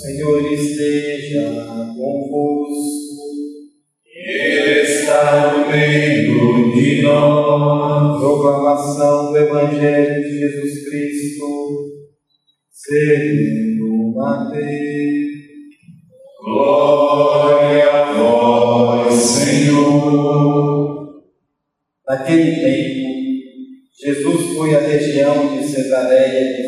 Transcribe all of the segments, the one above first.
Senhor esteja convosco. Está no meio de nós. Proclamação do Evangelho de Jesus Cristo, segundo Mateus. Glória a vós, Senhor. Naquele tempo, Jesus foi à região de Cesareia de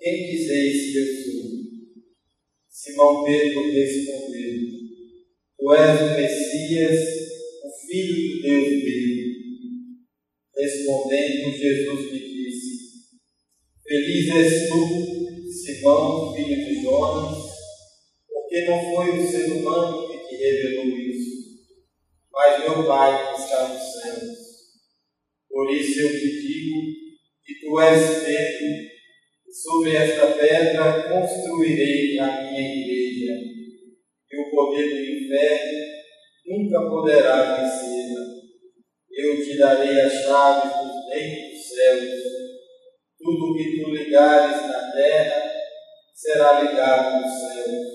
quem eu sou? Simão Pedro respondeu: Tu és o Messias, o Filho do Deus vivo. Respondendo, Jesus lhe disse: Feliz és tu, Simão, filho de Jonas, porque não foi o ser humano que te revelou isso, mas meu Pai que está nos céus. Por isso eu te digo que tu és Pedro, sobre esta pedra construirei a minha igreja, e o poder do inferno nunca poderá vencê-la. Eu te darei as chaves dos reinos dos céus. Tudo que tu ligares na terra será ligado nos céus.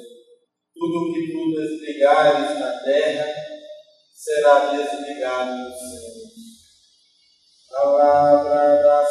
Tudo que tu desligares na terra será desligado nos céus. Palavra da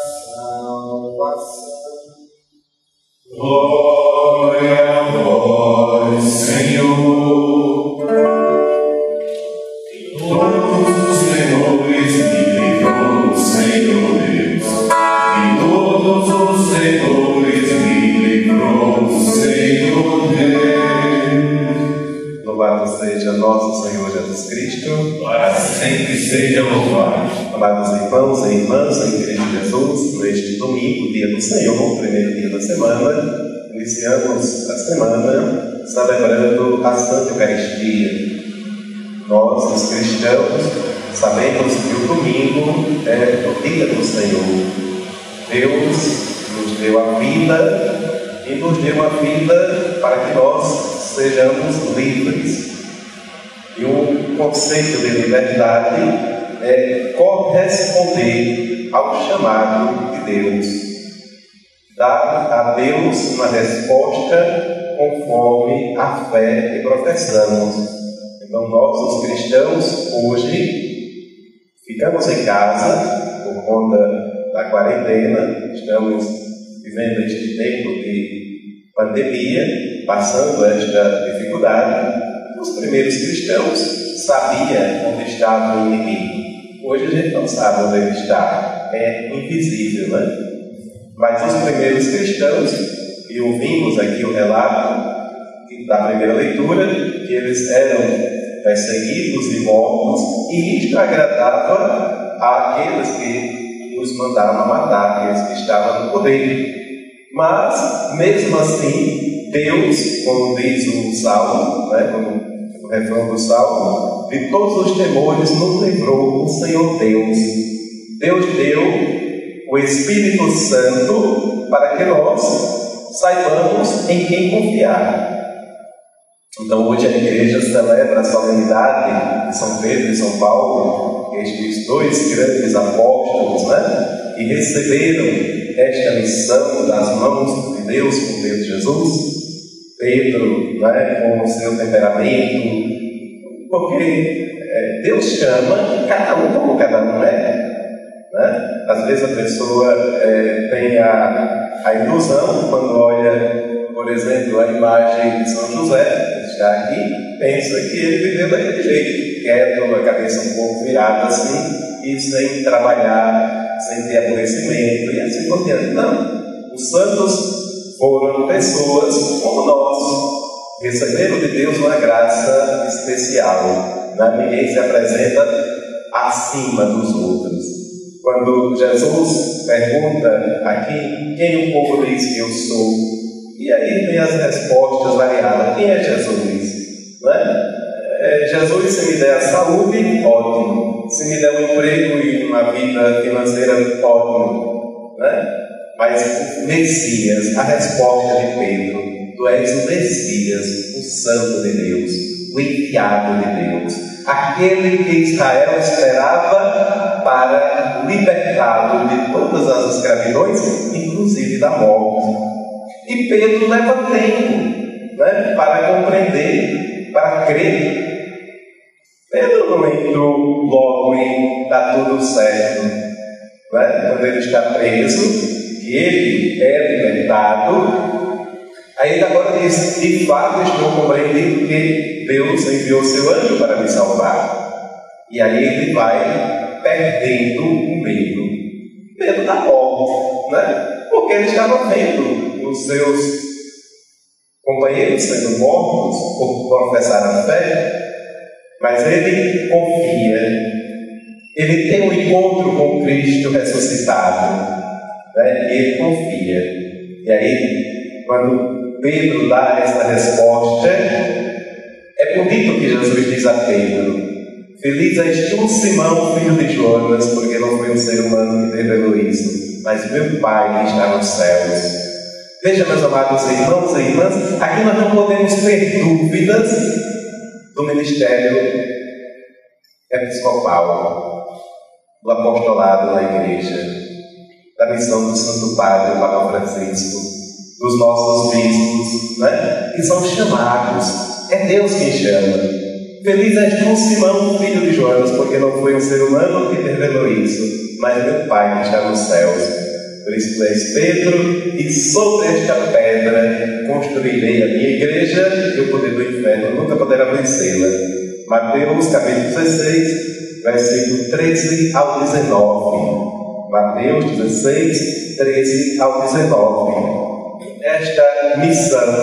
irmãos e irmãs em Cristo Jesus, neste domingo, dia do Senhor, primeiro dia da semana, iniciamos a semana celebrando a Santa Eucaristia. Nós, os cristãos, sabemos que o domingo é o dia do Senhor. Deus nos deu a vida e nos deu a vida para que nós sejamos livres. E o conceito de liberdade é corresponder ao chamado de Deus. Dar a Deus uma resposta conforme a fé que professamos. Então, nós, os cristãos, hoje ficamos em casa por conta da quarentena, estamos vivendo este tempo de pandemia, passando esta dificuldade. Os primeiros cristãos sabiam onde estava o inimigo. Hoje a gente não sabe onde ele está, é invisível, né? Mas os primeiros cristãos, e ouvimos aqui o relato da primeira leitura, que eles eram perseguidos e mortos, e isto agradava àqueles que os mandaram matar, aqueles que estavam no poder. Mas, mesmo assim, Deus, como diz o Salmo, né, como o refrão do Salmo, de todos os temores nos livrou o Senhor Deus. Deus deu o Espírito Santo para que nós saibamos em quem confiar. Então, hoje a igreja celebra a solenidade de São Pedro e São Paulo, estes dois grandes apóstolos, né? E receberam esta missão das mãos de Deus por meio de Jesus. Pedro, né, com o seu temperamento, porque é, Deus chama cada um como cada um é. Né? Às vezes a pessoa é, tem a, a ilusão, quando olha, por exemplo, a imagem de São José, está aqui, pensa que ele viveu daquele jeito, quieto, a cabeça um pouco virada assim, e sem trabalhar, sem ter aborrecimento, e assim por diante. Não. Os santos foram pessoas como nós, receberam de Deus uma graça especial. Né? Ninguém se apresenta acima dos outros. Quando Jesus pergunta aqui quem o povo diz que eu sou, E aí vem as respostas variadas. Quem é Jesus? É? É, Jesus, se me der a saúde, ótimo. Se me der um emprego e uma vida financeira, ótimo. Né? Mas Messias, a resposta de Pedro, tu és o Messias, o Santo de Deus, o enviado de Deus, aquele que Israel esperava para libertá-lo de todas as escravidões, inclusive da morte. E Pedro leva tempo né, para compreender, para crer. Pedro não entrou logo em está tudo certo. Né? Quando ele está preso, que ele é libertado, aí ele agora diz: de fato estou compreendendo que Deus enviou seu anjo para me salvar. E aí ele vai perdendo o medo, medo da morte, né? Porque ele estava vendo os seus companheiros sendo mortos por professar a fé, mas ele confia, ele tem um encontro com Cristo ressuscitado, né? ele confia. E aí, quando Pedro dá essa resposta, é bonito que Jesus diz a Pedro: Feliz és tu, Simão, filho de Jonas, porque não foi um ser humano que revelou isso, mas meu Pai que está nos céus. Veja, meus amados irmãos e irmãs, aqui nós não podemos ter dúvidas do ministério episcopal, do apostolado na igreja da missão do Santo Padre, o Papa Francisco, né? que são chamados. É Deus quem chama. Feliz é João Simão, filho de Jonas, porque não foi um ser humano que revelou isso, mas meu Pai que está nos céus. Por isso tu és Pedro, e sobre esta pedra construirei a minha igreja, e o poder do inferno nunca poderá vencê-la. Mateus capítulo 16, versículo 13 ao 19. Mateus 16, 13 ao 19. Esta missão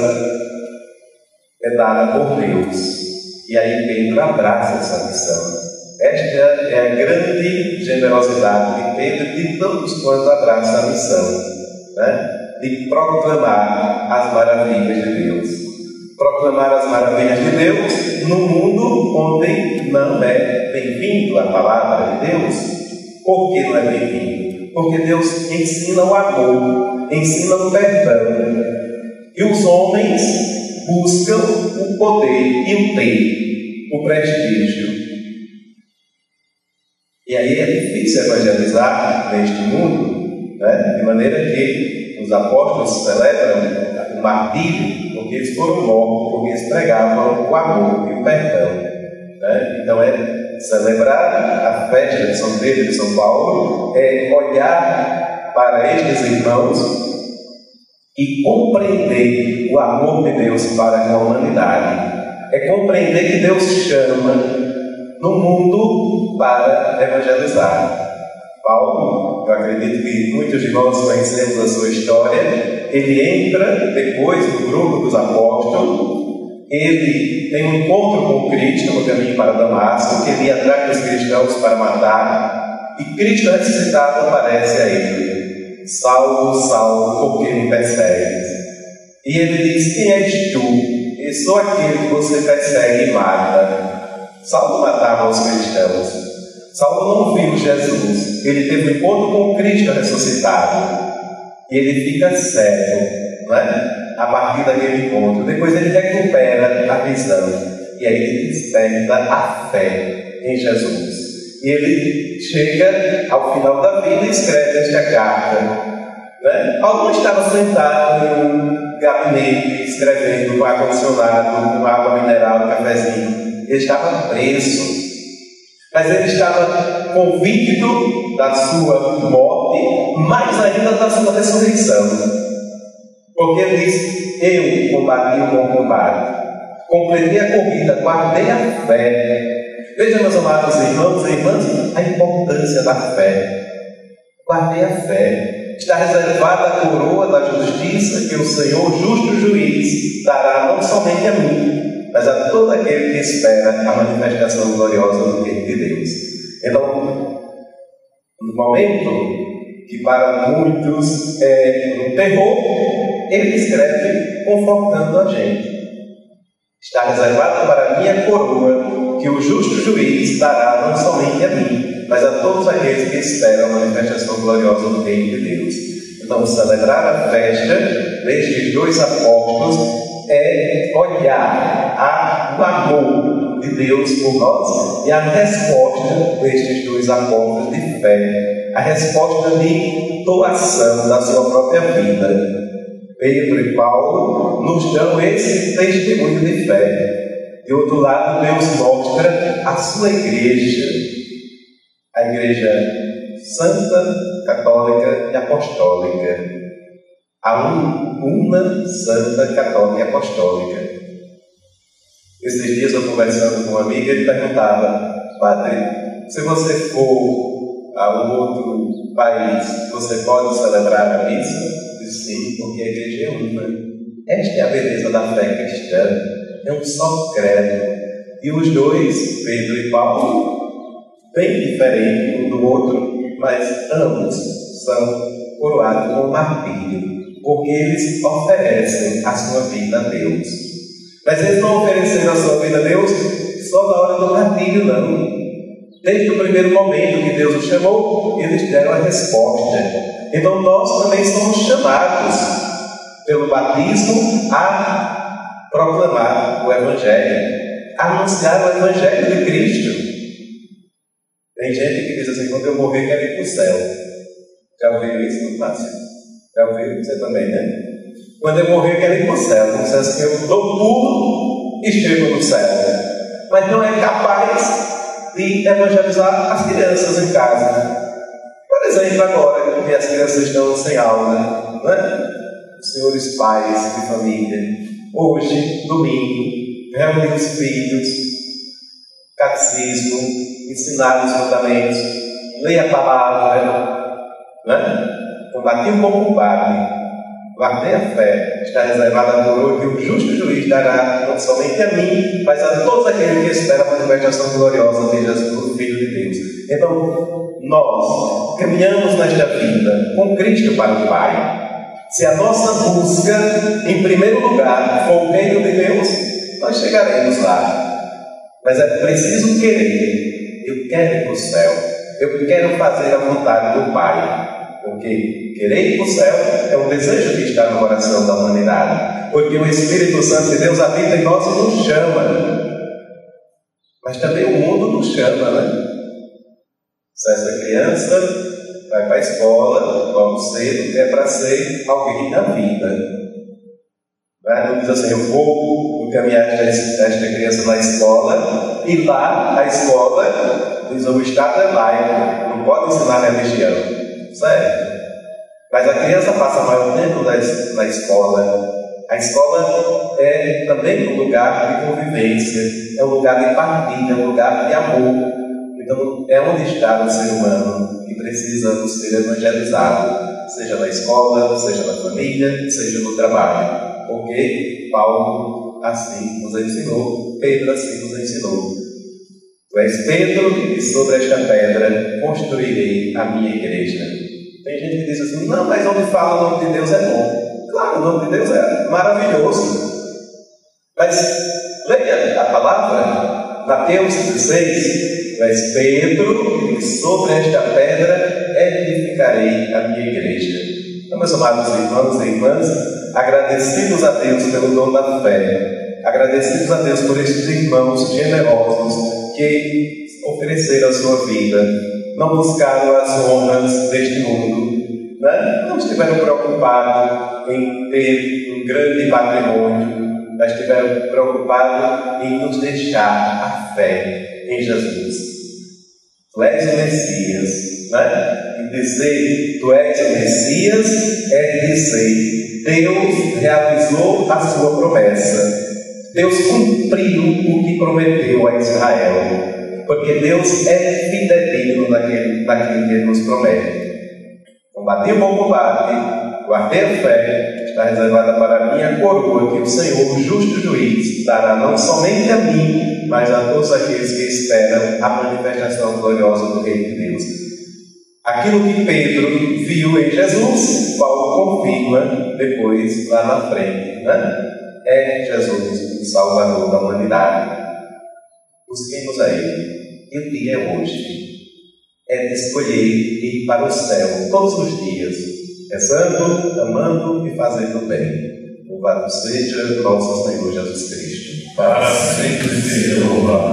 é dada por Deus. E aí Pedro abraça essa missão. Esta é a grande generosidade de Pedro de todos quantos abraçam a missão né? de proclamar as maravilhas de Deus. Proclamar as maravilhas de Deus no mundo onde não é bem-vindo a palavra de Deus. Por que não é bem-vindo? Porque Deus ensina o amor, ensina o perdão. E os homens buscam o poder e o ter, o prestígio. E aí é difícil evangelizar neste mundo, né? de maneira que os apóstolos celebram o martírio porque eles foram mortos, porque eles pregavam o amor e o perdão. Né? Então é celebrar a festa de São Pedro e São Paulo é olhar para estes irmãos e compreender o amor de Deus para a humanidade. É compreender que Deus chama no mundo para evangelizar. Paulo, eu acredito que muitos de nós conhecemos a sua história, ele entra depois no grupo dos apóstolos ele tem um encontro com Cristo no caminho para Damasco, que ele ia atrás dos cristãos para matar, e Cristo ressuscitado aparece a ele: Salvo, salvo, por que me persegues? E ele diz: Quem és tu? Eu sou aquele que você persegue e mata. Saulo matava os cristãos. Saulo não viu Jesus, ele teve um encontro com Cristo ressuscitado. E ele fica cego, não é? a partir daquele encontro. Depois ele recupera a visão e aí ele desperta a fé em Jesus. E ele chega ao final da vida e escreve esta carta. Né? Estava sentado em um gabinete escrevendo com ar-condicionado, com água mineral, cafezinho. Ele estava preso. Mas ele estava convicto da sua morte, mais ainda da sua ressurreição. Porque ele diz: Eu combati o bom combate, completei a corrida, guardei a fé. Veja, meus amados irmãos e irmãs, a importância da fé. Guardei a fé. Está reservada a coroa da justiça que o Senhor, justo juiz, dará não somente a mim, mas a todo aquele que espera a manifestação gloriosa do reino de Deus. Então, no momento que para muitos é um terror, ele escreve confortando a gente. Está reservada para mim a coroa, que o justo juiz dará não somente a mim, mas a todos aqueles que esperam a manifestação gloriosa do Reino de Deus. Então, celebrar a festa destes dois apóstolos é olhar a, o amor de Deus por nós e a resposta destes dois apóstolos de fé, a resposta de doação da sua própria vida. Pedro e Paulo nos dão esse testemunho de fé. De outro lado, Deus mostra a sua igreja, a igreja santa, católica e apostólica. A uma santa, católica e apostólica. Esses dias eu conversando com uma amiga, ele perguntava, Padre, se você for a um outro país, você pode celebrar a missa? Sim, porque a igreja é uma. Esta é a beleza da fé cristã. É um só credo. E os dois, Pedro e Paulo, bem diferentes um do outro, mas ambos são coroados com martírio, porque eles oferecem a sua vida a Deus. Mas eles não ofereceram a sua vida a Deus só na hora do martírio, não. Desde o primeiro momento que Deus os chamou, eles deram a resposta. Então nós também somos chamados pelo batismo a proclamar o Evangelho, anunciar o Evangelho de Cristo. Tem gente que diz assim, quando eu morrer quero ir para o céu. Já ouviu isso, Márcio? Já ouviu? Você também, né? Quando eu morrer quero ir para o céu. Não sei assim, eu dou pulo e chego no céu. Mas não é capaz de evangelizar as crianças em casa. Por exemplo, agora que as crianças estão sem aula, né? Os senhores pais de família, hoje, domingo, reunir os filhos, catecismo, ensinar os mandamentos, ler a palavra, né? combater o bom combate, guardei a fé, está reservada coroa que o justo juiz dará não somente a mim, mas a todos aqueles que esperam a manifestação gloriosa de Jesus, Filho de Deus. Então, nós caminhamos nesta vida com Cristo para o Pai, se a nossa busca, em primeiro lugar, for o reino de Deus, nós chegaremos lá. Mas é preciso querer. Eu quero ir para o céu. Eu quero fazer a vontade do Pai. Porque querer ir para o céu é um desejo que está no coração da humanidade. Porque o Espírito Santo de Deus habita em nós e nos chama. Mas também o mundo nos chama, né? Se essa criança vai para a escola logo cedo, é para ser alguém da vida. Não diz assim, eu vou encaminhar esta, criança na escola e lá a escola diz o Estado é laico, não pode ensinar religião. Certo? Mas a criança passa maior tempo na, na escola. A escola é também um lugar de convivência, é um lugar de partilha, é um lugar de amor. Então, é está o ser humano que precisa ser evangelizado, seja na escola, seja na família, seja no trabalho. Porque Paulo assim nos ensinou, Pedro assim nos ensinou. Tu és Pedro, e sobre esta pedra construirei a minha igreja. Tem gente que diz assim: não, mas onde fala o nome de Deus é bom. Claro, o nome de Deus é maravilhoso. Mas leia a palavra, Mateus 16, mas Pedro, sobre esta pedra edificarei a minha igreja. Então, meus amados irmãos e irmãs, agradecidos a Deus pelo dom da fé, agradecidos a Deus por estes irmãos generosos que ofereceram a sua vida, não buscaram as honras deste mundo, né? não estiveram preocupados em ter um grande patrimônio, mas estiveram preocupados em nos deixar a fé em Jesus. Tu és o Messias, né? E dizer tu és o Messias é dizer Deus realizou a sua promessa. Deus cumpriu o que prometeu a Israel. Porque Deus é fidedigno naquele, naquilo que Ele nos promete. Combati o bom combate, guardei a fé, está reservada para mim a coroa que o Senhor, justo juiz, dará não somente a mim, mas a todos aqueles que esperam a manifestação gloriosa do Reino de Deus. Aquilo que Pedro viu em Jesus, Paulo confirma depois lá na frente. Né? É Jesus o Salvador da humanidade. Busquemos a Ele. E o dia é hoje. É de escolher ir para o céu todos os dias, rezando, amando e fazendo bem. Louvado seja nosso Senhor Jesus Cristo. Para sempre louvado.